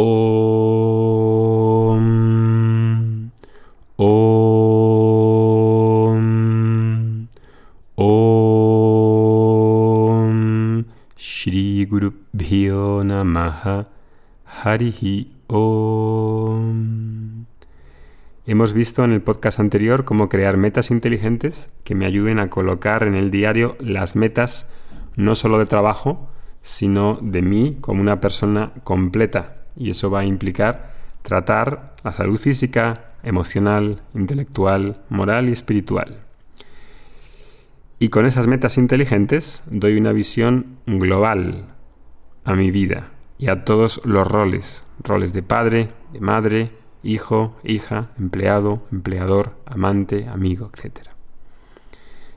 Om. Om. Om. Shri Guru Bhyo Namaha Harihi Om. Hemos visto en el podcast anterior cómo crear metas inteligentes que me ayuden a colocar en el diario las metas no solo de trabajo, sino de mí como una persona completa. Y eso va a implicar tratar la salud física, emocional, intelectual, moral y espiritual. Y con esas metas inteligentes doy una visión global a mi vida y a todos los roles, roles de padre, de madre, hijo, hija, empleado, empleador, amante, amigo, etc.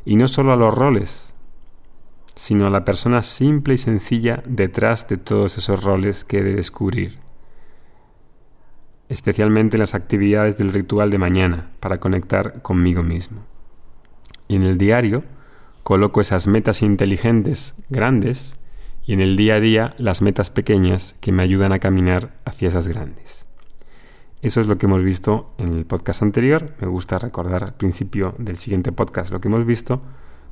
Y no solo a los roles, sino a la persona simple y sencilla detrás de todos esos roles que he de descubrir, especialmente en las actividades del ritual de mañana para conectar conmigo mismo. Y en el diario coloco esas metas inteligentes grandes y en el día a día las metas pequeñas que me ayudan a caminar hacia esas grandes. Eso es lo que hemos visto en el podcast anterior. Me gusta recordar al principio del siguiente podcast lo que hemos visto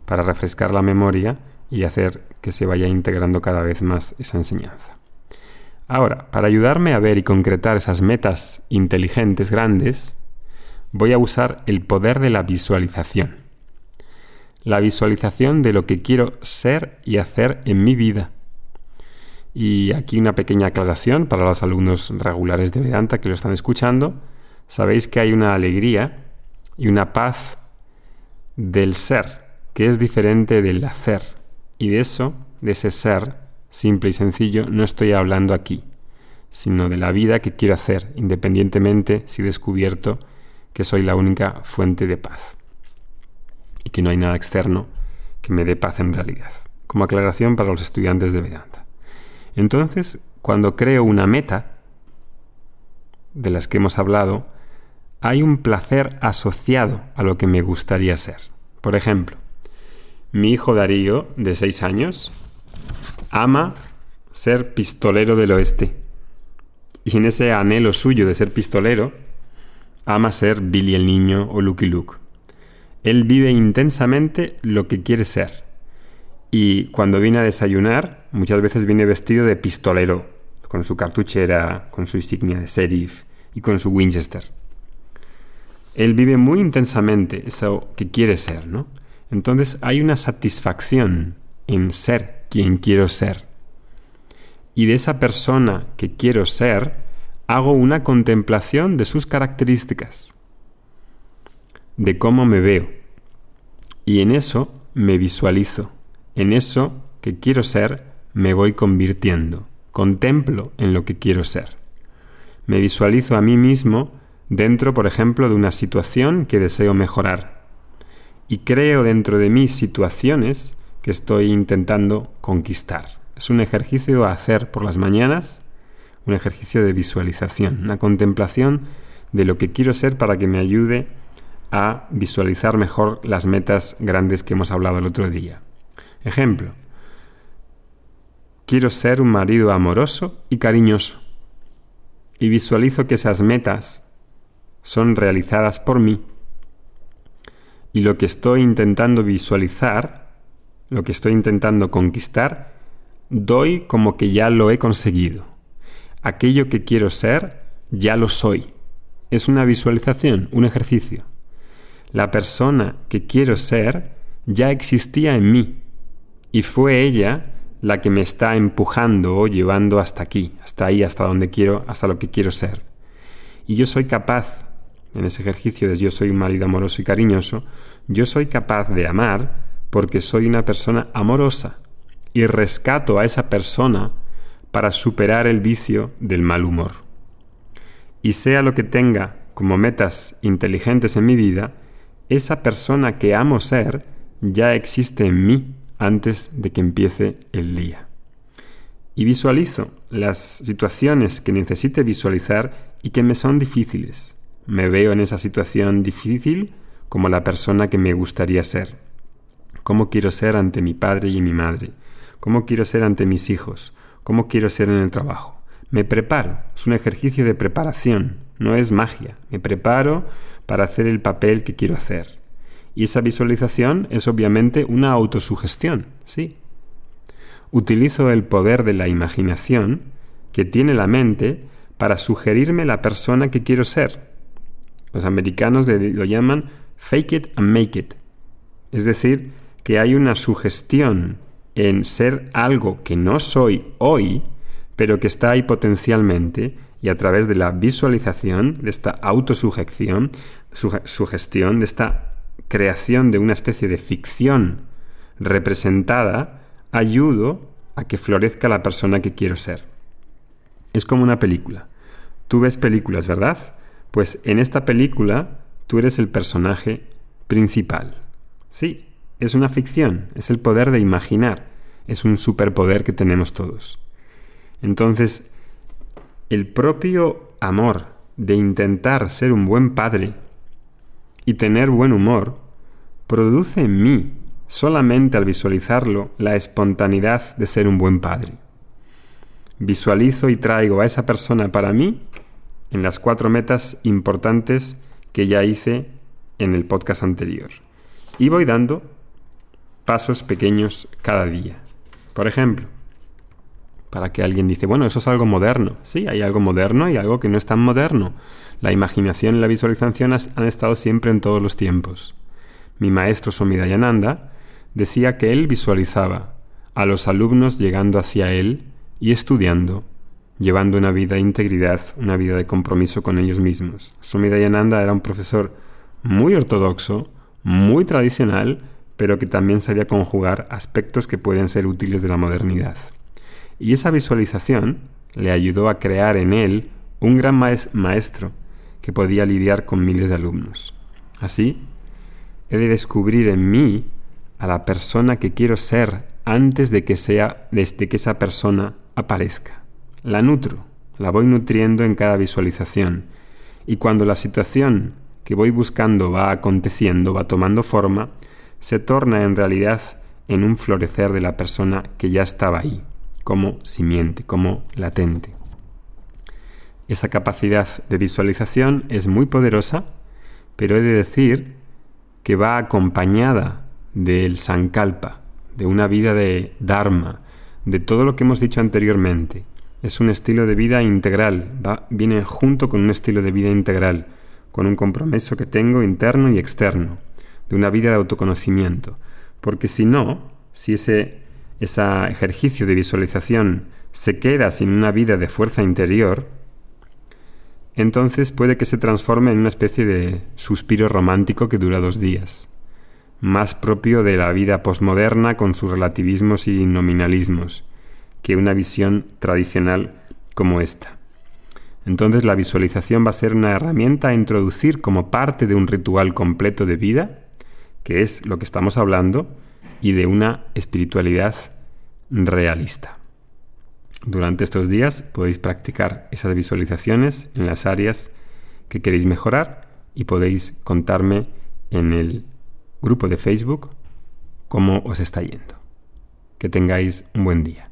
para refrescar la memoria y hacer que se vaya integrando cada vez más esa enseñanza. Ahora, para ayudarme a ver y concretar esas metas inteligentes grandes, voy a usar el poder de la visualización. La visualización de lo que quiero ser y hacer en mi vida y aquí una pequeña aclaración para los alumnos regulares de Vedanta que lo están escuchando. Sabéis que hay una alegría y una paz del ser, que es diferente del hacer. Y de eso, de ese ser, simple y sencillo, no estoy hablando aquí, sino de la vida que quiero hacer, independientemente si he descubierto que soy la única fuente de paz. Y que no hay nada externo que me dé paz en realidad. Como aclaración para los estudiantes de Vedanta. Entonces, cuando creo una meta, de las que hemos hablado, hay un placer asociado a lo que me gustaría ser. Por ejemplo, mi hijo Darío, de 6 años, ama ser pistolero del oeste. Y en ese anhelo suyo de ser pistolero, ama ser Billy el Niño o Lucky Luke. Él vive intensamente lo que quiere ser. Y cuando viene a desayunar, muchas veces viene vestido de pistolero, con su cartuchera, con su insignia de sheriff y con su Winchester. Él vive muy intensamente eso que quiere ser, ¿no? Entonces hay una satisfacción en ser quien quiero ser. Y de esa persona que quiero ser, hago una contemplación de sus características, de cómo me veo. Y en eso me visualizo en eso que quiero ser me voy convirtiendo. Contemplo en lo que quiero ser. Me visualizo a mí mismo dentro, por ejemplo, de una situación que deseo mejorar. Y creo dentro de mí situaciones que estoy intentando conquistar. Es un ejercicio a hacer por las mañanas, un ejercicio de visualización, una contemplación de lo que quiero ser para que me ayude a visualizar mejor las metas grandes que hemos hablado el otro día. Ejemplo, quiero ser un marido amoroso y cariñoso. Y visualizo que esas metas son realizadas por mí. Y lo que estoy intentando visualizar, lo que estoy intentando conquistar, doy como que ya lo he conseguido. Aquello que quiero ser, ya lo soy. Es una visualización, un ejercicio. La persona que quiero ser ya existía en mí y fue ella la que me está empujando o llevando hasta aquí, hasta ahí, hasta donde quiero, hasta lo que quiero ser. Y yo soy capaz, en ese ejercicio de yo soy un marido amoroso y cariñoso, yo soy capaz de amar porque soy una persona amorosa y rescato a esa persona para superar el vicio del mal humor. Y sea lo que tenga como metas inteligentes en mi vida, esa persona que amo ser ya existe en mí antes de que empiece el día. Y visualizo las situaciones que necesite visualizar y que me son difíciles. Me veo en esa situación difícil como la persona que me gustaría ser. ¿Cómo quiero ser ante mi padre y mi madre? ¿Cómo quiero ser ante mis hijos? ¿Cómo quiero ser en el trabajo? Me preparo, es un ejercicio de preparación, no es magia. Me preparo para hacer el papel que quiero hacer. Y esa visualización es obviamente una autosugestión, sí. Utilizo el poder de la imaginación que tiene la mente para sugerirme la persona que quiero ser. Los americanos lo llaman fake it and make it. Es decir, que hay una sugestión en ser algo que no soy hoy, pero que está ahí potencialmente, y a través de la visualización, de esta autosugestión, sugestión, de esta creación de una especie de ficción representada, ayudo a que florezca la persona que quiero ser. Es como una película. Tú ves películas, ¿verdad? Pues en esta película tú eres el personaje principal. Sí, es una ficción, es el poder de imaginar, es un superpoder que tenemos todos. Entonces, el propio amor de intentar ser un buen padre y tener buen humor produce en mí, solamente al visualizarlo, la espontaneidad de ser un buen padre. Visualizo y traigo a esa persona para mí en las cuatro metas importantes que ya hice en el podcast anterior. Y voy dando pasos pequeños cada día. Por ejemplo, para que alguien dice, bueno, eso es algo moderno. Sí, hay algo moderno y algo que no es tan moderno. La imaginación y la visualización han estado siempre en todos los tiempos. Mi maestro Somidayananda decía que él visualizaba a los alumnos llegando hacia él y estudiando, llevando una vida de integridad, una vida de compromiso con ellos mismos. Somidayananda era un profesor muy ortodoxo, muy tradicional, pero que también sabía conjugar aspectos que pueden ser útiles de la modernidad. Y esa visualización le ayudó a crear en él un gran maestro que podía lidiar con miles de alumnos. Así, he de descubrir en mí a la persona que quiero ser antes de que sea desde que esa persona aparezca. La nutro, la voy nutriendo en cada visualización y cuando la situación que voy buscando va aconteciendo, va tomando forma, se torna en realidad en un florecer de la persona que ya estaba ahí, como simiente, como latente. Esa capacidad de visualización es muy poderosa, pero he de decir que va acompañada del sankalpa, de una vida de dharma, de todo lo que hemos dicho anteriormente. Es un estilo de vida integral, va, viene junto con un estilo de vida integral, con un compromiso que tengo interno y externo de una vida de autoconocimiento. Porque si no, si ese, ese ejercicio de visualización se queda sin una vida de fuerza interior, entonces puede que se transforme en una especie de suspiro romántico que dura dos días, más propio de la vida posmoderna con sus relativismos y nominalismos, que una visión tradicional como esta. Entonces la visualización va a ser una herramienta a introducir como parte de un ritual completo de vida que es lo que estamos hablando, y de una espiritualidad realista. Durante estos días podéis practicar esas visualizaciones en las áreas que queréis mejorar y podéis contarme en el grupo de Facebook cómo os está yendo. Que tengáis un buen día.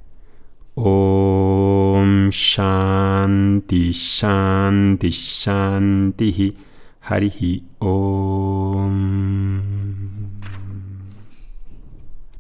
Om Shanti Shanti Shanti Om